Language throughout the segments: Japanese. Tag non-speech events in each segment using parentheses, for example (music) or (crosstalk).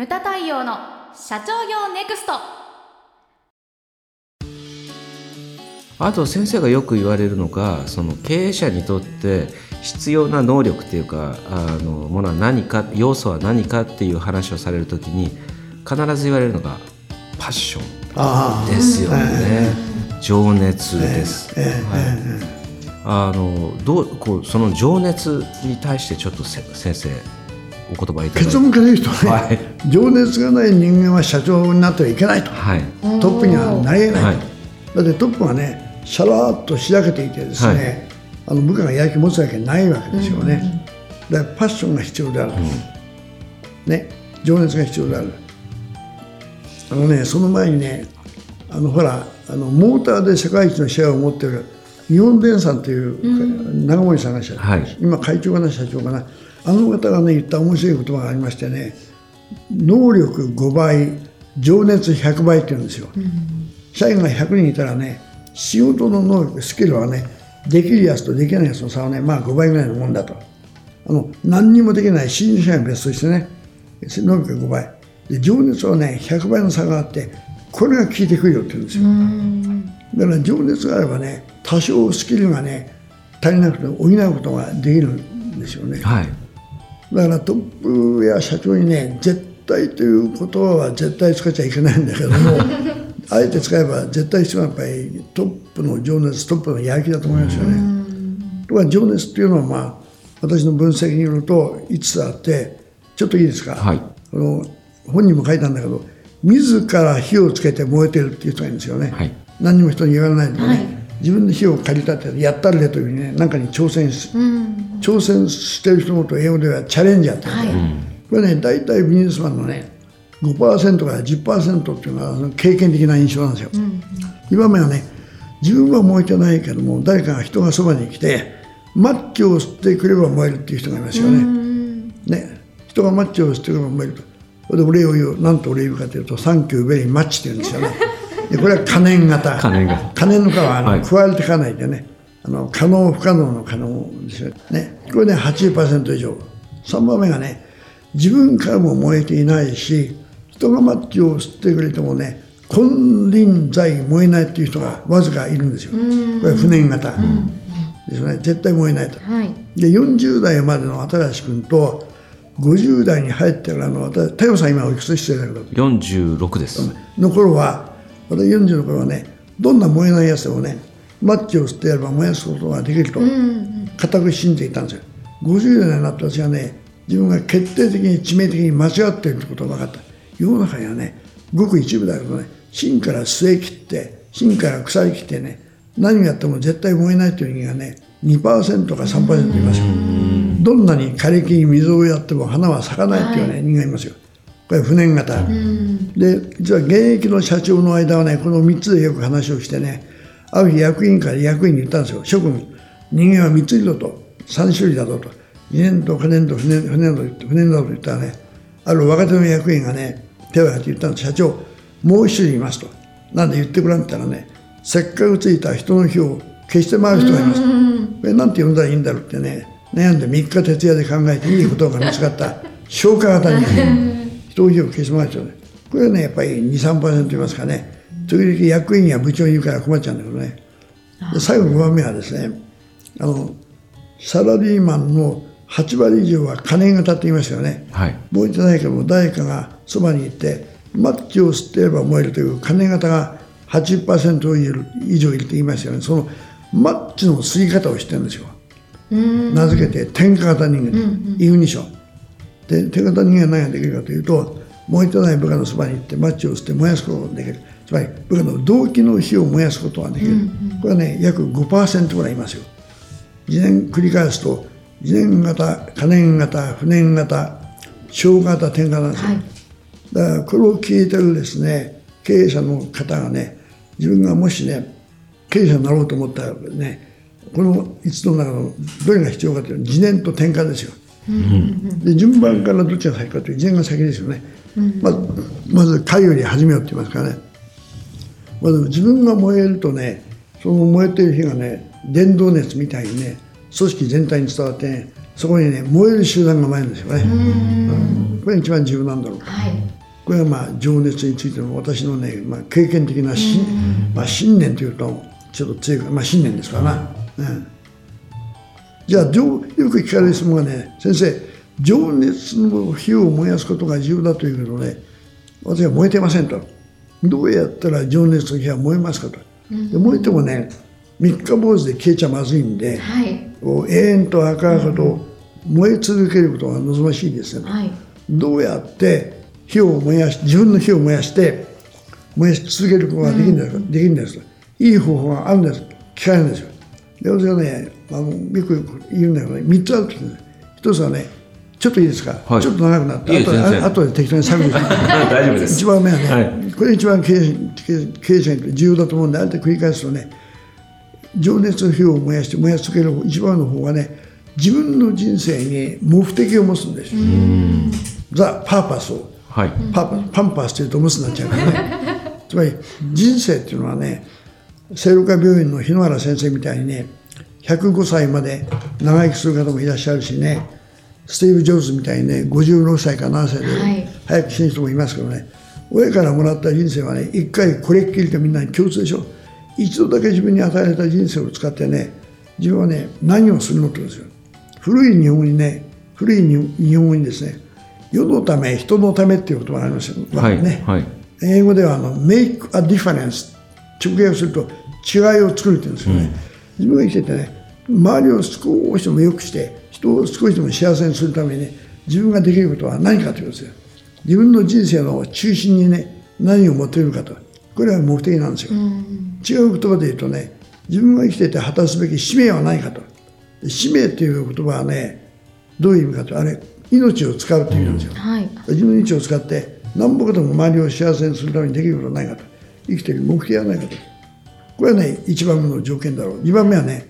ムタ太陽の社長業ネクスト。あと先生がよく言われるのがその経営者にとって必要な能力っていうかあのものは何か要素は何かっていう話をされる時に必ず言われるのがパッション。ですよね、情熱です。はい。あのどうこうその情熱に対してちょっと先生お言葉いただ結論から言うとね、はい、情熱がない人間は社長になってはいけないと、はい、トップにはなれない、はい、だってトップはねしゃらっとしらけていてですね、あの部下がやる気持つわけないわけですよね、だからパッションが必要である、うん、ね情熱が必要である。あのねその前にねあのほらあのモーターで世界一のシェアを持ってる日本電産という長森さんが社長、はい、今会長かな社長かなあの方がね言った面白い言葉がありましてね能力5倍情熱100倍って言うんですよ、うん、社員が100人いたらね仕事の能力スキルはねできるやつとできないやつの差はねまあ5倍ぐらいのもんだと。あの何にもできない新入社員は別としてね能力が5倍。で情熱はね100倍の差があってこれが効いてくるよって言うんですよ。だから情熱があればね多少スキルがね足りなくて補うことができるんですよね、はい、だからトップや社長にね絶対という言葉は絶対使っちゃいけないんだけどもあえて使えば絶対必要なやっぱりトップの情熱トップのやる気だと思いますよね。とか情熱っていうのはまあ私の分析によると5つあってちょっといいですか、はい、この本人も書いたんだけど自ら火をつけて燃えてるっていう人がいるんですよね、はい、何にも人に言われないでね、はい、自分で火を駆り立ててやったるでというね何かに挑戦し、うん、挑戦してる人のことを英語ではチャレンジャーって言うんだ、はい、これね大体ビジネスマンのね5%から10%っていうのは経験的な印象なんですよ、うん、今目はね自分は燃えてないけども誰かが人がそばに来てマッチを吸ってくれば燃えるっていう人がいますよね。うん、ね。人がマッチを吸ってくれば燃えると。でお礼を言う。何とお礼言うかというと「サンキューベリーマッチ」って言うんですよね (laughs) でこれは可燃型。可燃型。可燃の可はあの、はい、加えてかないでね。あの可能不可能の可能ですよ。ね。これね80%以上。3番目がね自分からも燃えていないし人がマッチを吸ってくれてもね金輪際燃えないっていう人がわずかいるんですよ。これ不燃型ですね。絶対燃えないと、はい、で40代までの新君と50代に入ってからの私太陽さん今おいくつ失礼だけど46です。の頃は私40の頃はねどんな燃えないやつでもねマッチを吸ってやれば燃やすことができると固く信じていたんですよ。50代になって私はね自分が決定的に致命的に間違っていることが分かった。世の中にはねごく一部だけどね芯から据え切って芯から腐り切ってね何をやっても絶対燃えないという人間がね2%か3%いますよ。どんなに枯れ木に水をやっても花は咲かないっていうね、人間いますよこれ不燃型、で実は現役の社長の間はねこの3つでよく話をしてねある日役員から役員に言ったんですよ。諸君人間は3ついると。3種類だぞと。2年と不燃と不燃不燃と不燃だと言ったらねある若手の役員がね手を挙げて言ったんです。社長もう一人いますと。なんで言ってごらんって言ったらねせっかくついた人の火を消して回る人がいます。これなんて呼んだらいいんだろうってね悩んで3日徹夜で考えていいことが見つかった。消化型に人を火を消して回る人ね。これはねやっぱり23%いますかね。時々役員や部長に言うから困っちゃうんだけどね。で最後の5番目はですねあのサラリーマンの8割以上は金型って言いますよね、はい、燃えてないけども誰かがそばに行ってマッチを吸ってれば燃えるという金型が80%以上いると言いますよね。そのマッチの吸い方をしてるんですよ。名付けて天下型人間、うんうん、イグニションで天下型人間は何ができるかというと燃えてない部下のそばに行ってマッチを吸って燃やすことができる。つまり部下の動機の火を燃やすことができる、うんうん、これはね約5%ぐらいいますよ。次年繰り返すと次年型可燃型不燃型小型天下なんですよ、はい、だからこれを聞いてるですね経営者の方がね自分がもしね経営者になろうと思ったらねこの5つの中のどれが必要かというと次年と転換ですよ、うん、で順番からどっちが先かという次年が先ですよね、うん、まずまず会より始めようって言いますからね。まず自分が燃えるとねその燃えてる火がね電動熱みたいにね組織全体に伝わって、ね、そこにね燃える集団が燃えるんですよね、うん、これが一番重要なんだろうはい。これはまあ情熱についての私のね、まあ、経験的なし、まあ、信念というとちょっと強いまあ信念ですからな、うん、じゃあよく聞かれる質問がね先生情熱の火を燃やすことが重要だというけどね私は燃えてませんと。どうやったら情熱の火は燃えますかと、で燃えてもね三日坊主で消えちゃまずいんで、はい、永遠と赤々と燃え続けることが望ましいですよね、はい、どうやって火を燃やし自分の火を燃やして燃やし続けることができるんですできるんです。いい方法があるんです。聞かれるんですよで私はねあのよく言うんだけどね。3つあるって言うんです一つはねちょっといいですか、はい、ちょっと長くなってあとで適当に探る。(laughs) 大丈夫です。一番目はね、はい、これ一番経営経営者に重要だと思うんであえて繰り返すとね情熱の火を燃やして燃やし続ける一番の方がね自分の人生に目的を持つんですよ。ザ・パーパスを、はい、パパンパスというとムスになっちゃうからね。つまり人生っていうのはね聖路加病院の日野原先生みたいにね105歳まで長生きする方もいらっしゃるしねスティーブ・ジョブズみたいにね56歳か7歳で早く死ぬ人もいますけどね、親からもらった人生はね一回これっきりとみんなに共通でしょ一度だけ自分に与えられた人生を使ってね自分はね何をするのってですよ。古い日本語にね古い日本語にですね。世のため人のためっていう言葉がありますよ、はい、ね、はい、英語ではあの make a difference 直訳すると違いを作るって言うんですよね、うん、自分が生きててね周りを少しでも良くして人を少しでも幸せにするために、ね、自分ができることは何かということですよ。自分の人生の中心にね何を持っているかと。これは目的なんですよ、うん、違う言葉で言うとね自分が生きてて果たすべき使命は何かと。使命っていう言葉はねどういう意味かと。あれ命を使うっていう意味なんですよ、はい、自分の命を使って何ぼかでも周りを幸せにするためにできることはないかと生きている目的はないかと。これはね一番目の条件だろう。二番目はね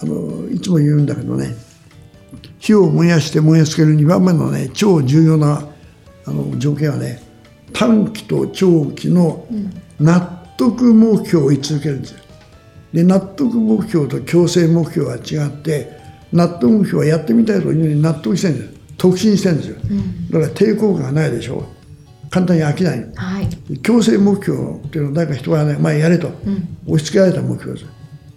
あのいつも言うんだけどね火を燃やして燃やしつける。2番目のね超重要なあの条件はね短期と長期の納得目標を追い続けるんですよ。で納得目標と強制目標は違って納得目標はやってみたいというに納得してるんです特進してるんですよ、うん、だから抵抗感がないでしょ簡単に飽きない、はい、強制目標っていうのは誰か人がね前やれと、押し付けられた目標です。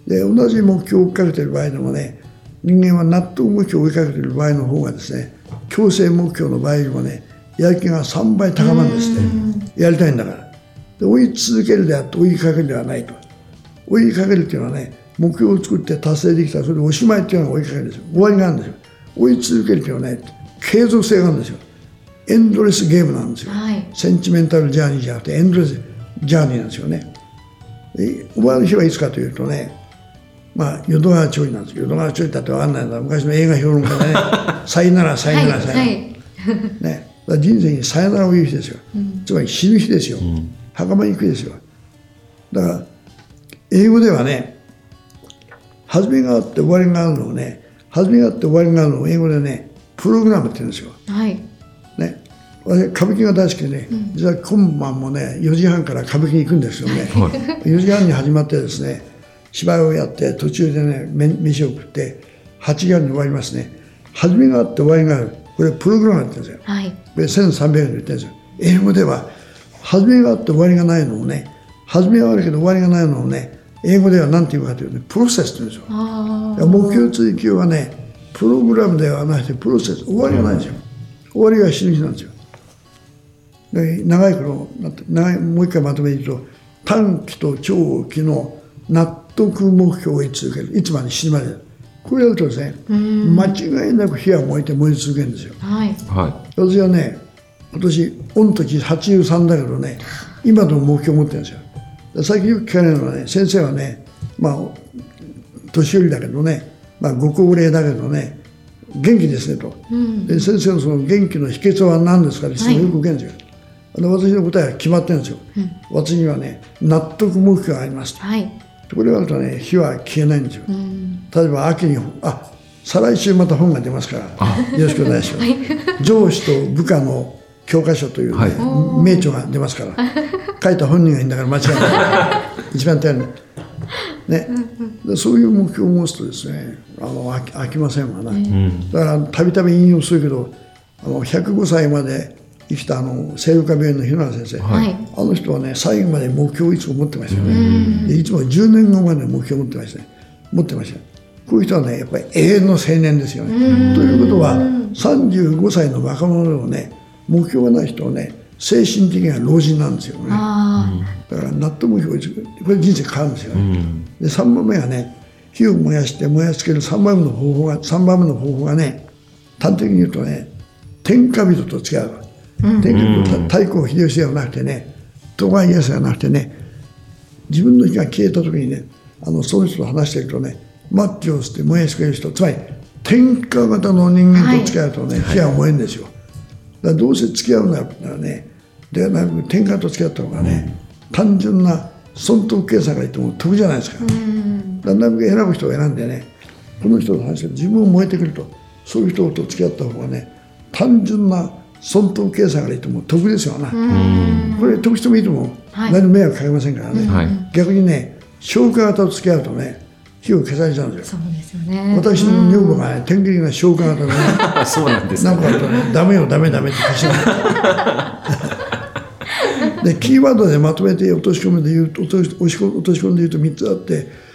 で同じ目標を追っかけてる場合でもね人間は納得目標を追いかけてる場合の方がですね強制目標の場合よりもねやる気が3倍高まるんですって。やりたいんだから。で追い続けるであって追いかけるではないと。追いかけるっていうのはね目標を作って達成できたらそれでおしまいっていうのが追いかけるんですよ。終わりがあるんですよ。追い続けるっていうのはね継続性があるんですよエンドレスゲームなんですよ、はい、センチメンタルジャーニーじゃなくてエンドレスジャーニーなんですよね。終わる日はいつかというとねまあ淀川町なんですけど淀川町だって分かんないんだ昔の映画評論家でね (laughs)「さよならさよならさよなら」ね。人生にさよならを言う日ですよ、うん、つまり死ぬ日ですよ、うん、袴に行く日ですよ。だから英語ではね始めがあって終わりがあるのをね始めがあって終わりがあるのを英語でねプログラムって言うんですよ。はい。歌舞伎が大好きでね、うん、実は今晩もね4時半から歌舞伎に行くんですよね、はい、4時半に始まってですね芝居をやって途中でね飯を食って8時半に終わりますね。始めがあって終わりがある。これプログラムって言うんですよ、はい、これ1300円で言ってるんですよ。英語では始めがあって終わりがないのをね始めはあるけど終わりがないのをね英語では何て言うかというと、ね、プロセスって言うんですよ。目標追求はねプログラムではなくてプロセス。終わりがないんですよ、終わりが死ぬ日なんですよで長い頃長いもう一回まとめると短期と長期の納得目標を追い続ける。いつまで死ぬまで。これやるとですね間違いなく火は燃えて燃え続けるんですよ、はい、私はね今年御年83だけどね今の目標を持ってるんですよ。最近よく聞かれるのはね先生はねまあ年寄りだけどねまあ、ご高齢だけどね元気ですねと、うん、で先生のその元気の秘訣は何ですかって質問よく受けるんですよ、はい、私の答えは決まってるんですよ、うん、私にはね納得目標がありますと、はい、これがあるとね火は消えないんですよ、うん、例えば秋にあ再来週また本が出ますからよろしくお願いします、はい、上司と部下の教科書という、ね、はい、名著が出ますから書いた本人がいいんだから間違いない。一番手にね、でそういう目標を持つとですねあの飽きませんわな、だからたびたび引用するけどあの105歳まで生きたあの聖路加病院の日野先生、はい、あの人はね最後まで目標をいつも持ってましたよね、いつも10年後まで目標を持ってましたね。持ってました。こういう人はねやっぱり永遠の青年ですよね。ということは35歳の若者でもね目標がない人はね精神的には老人なんですよね。だから納得目標これ人生変わるんですよ。ね、で3番目はね火を燃やして燃やしつける3番目の方法が3番目の方法がね端的に言うとね天下人と違う天下人太閤秀吉ではなくてね徳川家康ではなくてね自分の火が消えた時にねあのその人と話しているとねマッチを捨て燃やしてくれる人つまり天下型の人間と付き合うとね、はい、火は燃えるんですよ、だからどうせ付き合うならねではなく天下と付き合った方がね、うん、単純な損得計算がいっても得じゃないですか、うん、だんだん選ぶ人を選んでねこの人と話して自分を燃えてくるとそういう人と付き合った方がね単純な損得計算がいいとも得ですよな。これ得してもいいとも、はい、何も迷惑かけませんからね、はい、逆にね消化型と付き合うとね火を消されちゃうんですよ。そうですよね。私の女房がね、天気が消化型で、ね、(laughs) そうなんです、ね。なんかあとね、ダメよ、ダメダメって消し (laughs) で、キーワードでまとめて落とし込めて言うと、落とし落とし込んで言うと3つあって、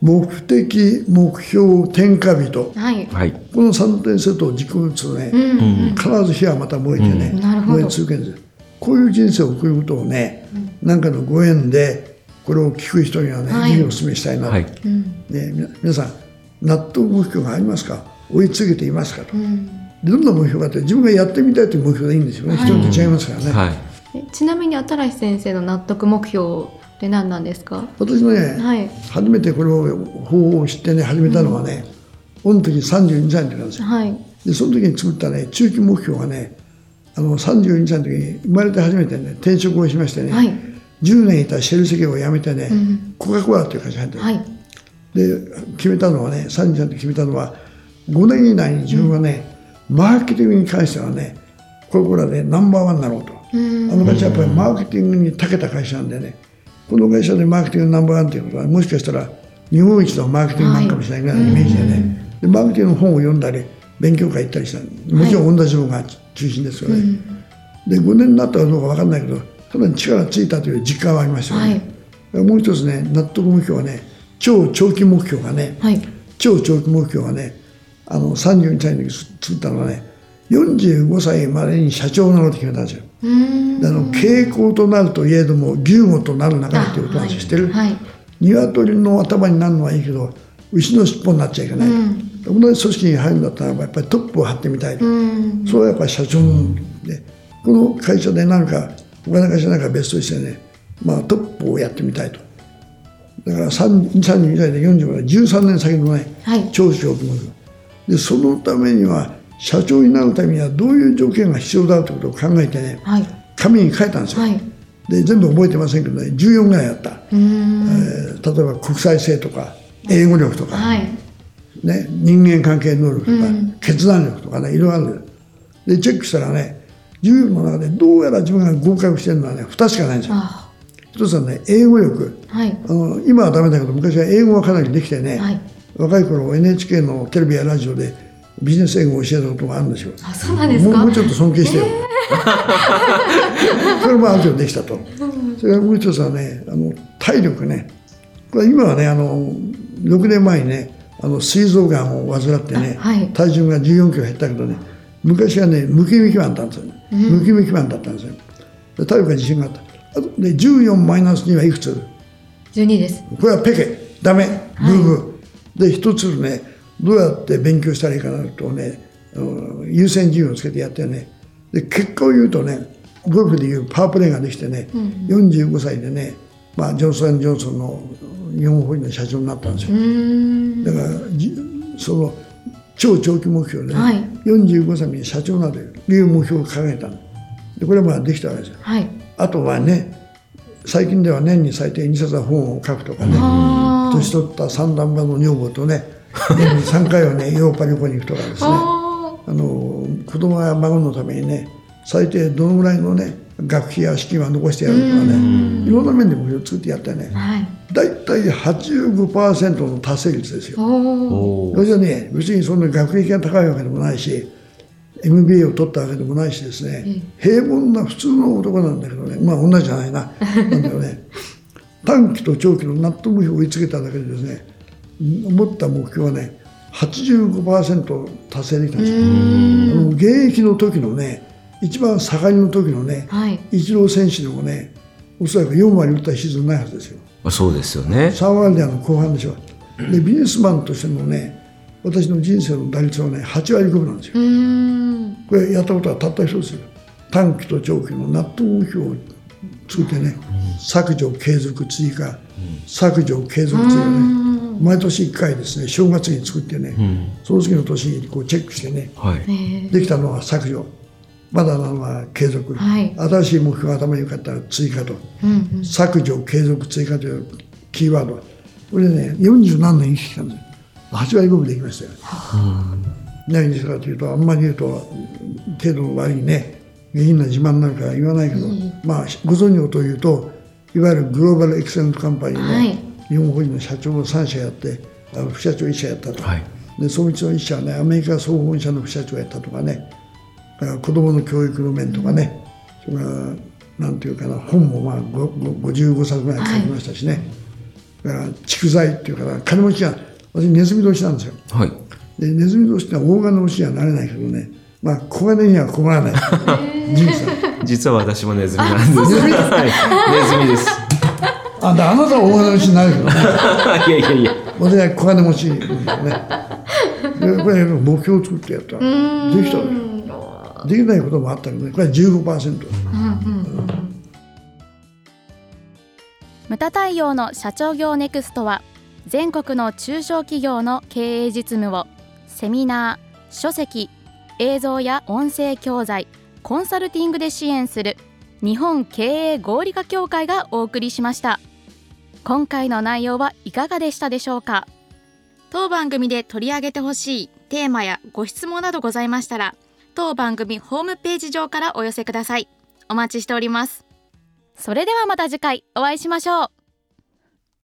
目的、目標、天下人、はい、この3点セットを軸に打つとね、うん、必ず火はまた燃えてね、うん、燃え続けるんですこういう人生を送ることをね、うん、なんかのご縁でこれを聞く人にはね、はい、お勧めしたいなと、はい、ね、皆さん納得目標がありますか？追い続けていますかと、どんな目標があって自分がやってみたいという目標でいいんですよね、人と違いますからね、ちなみに新先生の納得目標って何なんですか？私のね、はい、初めてこれを方法を知ってね始めたのはね、うん、の時32歳の時なんですよ、はい、でその時に作ったね中期目標がねあの32歳の時に生まれて初めてね転職をしましてね、はい、10年いたシェルセ業を辞めてね、うん、コカ・コーラっていう会社に入ってる、はい、で決めたのはね32歳の時決めたのは5年以内に自分はね、うん、マーケティングに関してはねコカ・コーラでナンバーワンになろうと、あの会社はやっぱりマーケティングに長けた会社なんでねこの会社でマーケティングナンバーワンということはもしかしたら日本一のマーケティングマンかもしれないぐらいのイメージでね、でマーケティングの本を読んだり勉強会行ったりした。もちろん同じものが中心ですよね、で5年になったかどうか分かんないけどかなり力がついたという実感はありましたよね、はい、もう一つね納得目標はね超長期目標がね、はい、超長期目標がねあの32歳の時作ったのはね45歳までに社長なのって決めたんですよ。あの傾向となるといえども牛語となる中でっていとなんです知ってる、はい、鶏の頭になるのはいいけど牛の尻尾になっちゃいけない、うん、同じ組織に入るんだったらやっぱりトップを張ってみたいと、それはやっぱり社長でこの会社で何か他の会社なんか別としてね、まあ、トップをやってみたいと。だから32歳で45歳13年先のね、はい、長所を組むでそのためには社長になるためにはどういう条件が必要だということを考えてね、はい、紙に書いたんですよ、はい、で全部覚えてませんけどね14ぐらいあった、えー、例えば国際性とか英語力とか、はい、ね、人間関係能力とか決断力とかねいろいろある。でチェックしたらね14の中でどうやら自分が合格してるのはね2しかないんですよ。一つはね英語力、はい、あの今はダメだけど昔は英語はかなりできてね、はい、若い頃 NHK のテレビやラジオでビジネス英語を教えたことがあるんですよ。あ、そうなんですか？もうちょっと尊敬してよ。えー、それもある程度できたと。それからもう一つはね、あの体力ね。これ今はね、あの6年前にね、あの膵臓がんを患ってね、はい、体重が14キロ減ったけどね、昔はね、ムキムキマンだったんですよ。うん、ムキムキマンだったんですよ。体力が自信があった。あとで14マイナス2はいくつ ?12 です。これはペケ、ダメ、ブーブー。はい、で、一つね、どうやって勉強したらいいかなとね優先順位をつけてやってね。で結果を言うとねゴルフでいうパワープレーができてね、うん、45歳でね、まあ、ジョンソン・ジョンソンの日本法人の社長になったんですよ。だからその超長期目標で、ね、はい、45歳に社長などいう目標を掲げたでこれはまあできたわけですよ、はい、あとはね最近では年に最低2冊本を書くとかね年取った三段目の女房とね3回はねヨーロッパ旅行に行くとかですね。あの子供や孫のためにね最低どのぐらいのね学費や資金は残してやるとかね。いろんな面で目標を作ってやってね、はい、大体85%の達成率ですよ。それじゃね別にそんな学歴が高いわけでもないし MBA を取ったわけでもないしですね、平凡な普通の男なんだけどね。まあ同じじゃないな。なんだよね。(laughs) 短期と長期の納得目標を追いつけただけでですね思った目標はね85%達成できたんですよ。あの現役の時のね一番盛りの時のね、はい、イチロー選手でもねおそらく4割打ったシーズンないはずですよ。そうですよね。3割であの後半でしょ。でビジネスマンとしてのね私の人生の打率はね8割5分なんですよ。これやったことはたった一つですよ。短期と長期の納得目標を作ってね、削除継続追加、削除継続追加ね毎年1回ですね正月に作ってね、その次の年にこうチェックしてね、はい、できたのは削除。まだなのは継続、はい、新しい目標が頭に浮かったら追加と、うんうん、削除継続追加というキーワード。これでね40何年生きてきたんですよ。8割5分できましたよ、何にしたかというとあんまり言うと程度の悪いね下品な自慢なんか言わないけど、うん、まあご存知のというといわゆるグローバルエクセレントカンパニーの日本法人の社長の3社やってあの副社長1社やったと、はい、でそのうちの1社はねアメリカ総本社の副社長やったとかね。子どもの教育の面とかね、それからなんていうかな本もまあ55冊ぐらい書きましたしね、はい、蓄財っていうかな金持ちが私ネズミ年なんですよ、はい、でネズミ年って大金持ちにはなれないけどね。まあ小金には困らない。(laughs) (laughs) 実は私もネズミなんです。(laughs) ネズミです。あ、あなたは大金持ちになるけどね。(laughs) いやいやいや。私は小金持ちね。で、これ目標を作ってやった。できたできないこともあったけどね、これは15%。ムタ太陽の社長業ネクストは全国の中小企業の経営実務をセミナー、書籍、映像や音声教材、コンサルティングで支援する日本経営合理化協会がお送りしました今回の内容はいかがでしたでしょうか？当番組で取り上げてほしいテーマやご質問などございましたら当番組ホームページ上からお寄せください。お待ちしております。それではまた次回お会いしましょう。